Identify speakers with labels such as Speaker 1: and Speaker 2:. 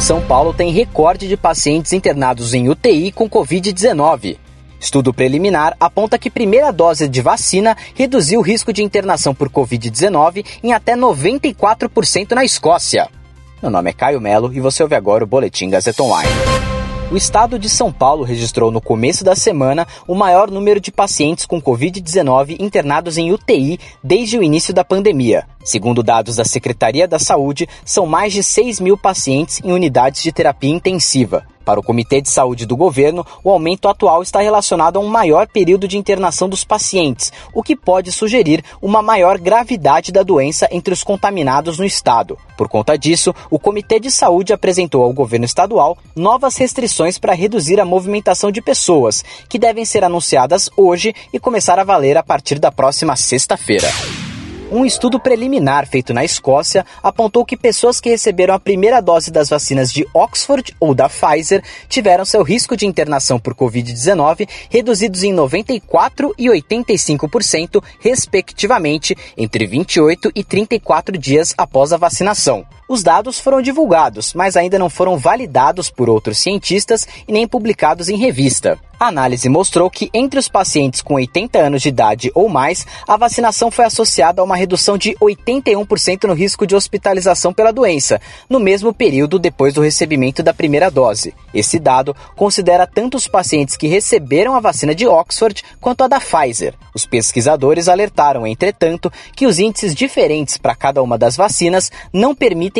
Speaker 1: São Paulo tem recorde de pacientes internados em UTI com Covid-19. Estudo preliminar aponta que primeira dose de vacina reduziu o risco de internação por Covid-19 em até 94% na Escócia. Meu nome é Caio Melo e você ouve agora o Boletim Gazeta Online. O estado de São Paulo registrou no começo da semana o maior número de pacientes com Covid-19 internados em UTI desde o início da pandemia. Segundo dados da Secretaria da Saúde, são mais de 6 mil pacientes em unidades de terapia intensiva. Para o Comitê de Saúde do governo, o aumento atual está relacionado a um maior período de internação dos pacientes, o que pode sugerir uma maior gravidade da doença entre os contaminados no estado. Por conta disso, o Comitê de Saúde apresentou ao governo estadual novas restrições para reduzir a movimentação de pessoas, que devem ser anunciadas hoje e começar a valer a partir da próxima sexta-feira. Um estudo preliminar feito na Escócia apontou que pessoas que receberam a primeira dose das vacinas de Oxford ou da Pfizer tiveram seu risco de internação por Covid-19 reduzidos em 94% e 85%, respectivamente, entre 28 e 34 dias após a vacinação. Os dados foram divulgados, mas ainda não foram validados por outros cientistas e nem publicados em revista. A análise mostrou que entre os pacientes com 80 anos de idade ou mais, a vacinação foi associada a uma redução de 81% no risco de hospitalização pela doença, no mesmo período depois do recebimento da primeira dose. Esse dado considera tanto os pacientes que receberam a vacina de Oxford quanto a da Pfizer. Os pesquisadores alertaram, entretanto, que os índices diferentes para cada uma das vacinas não permitem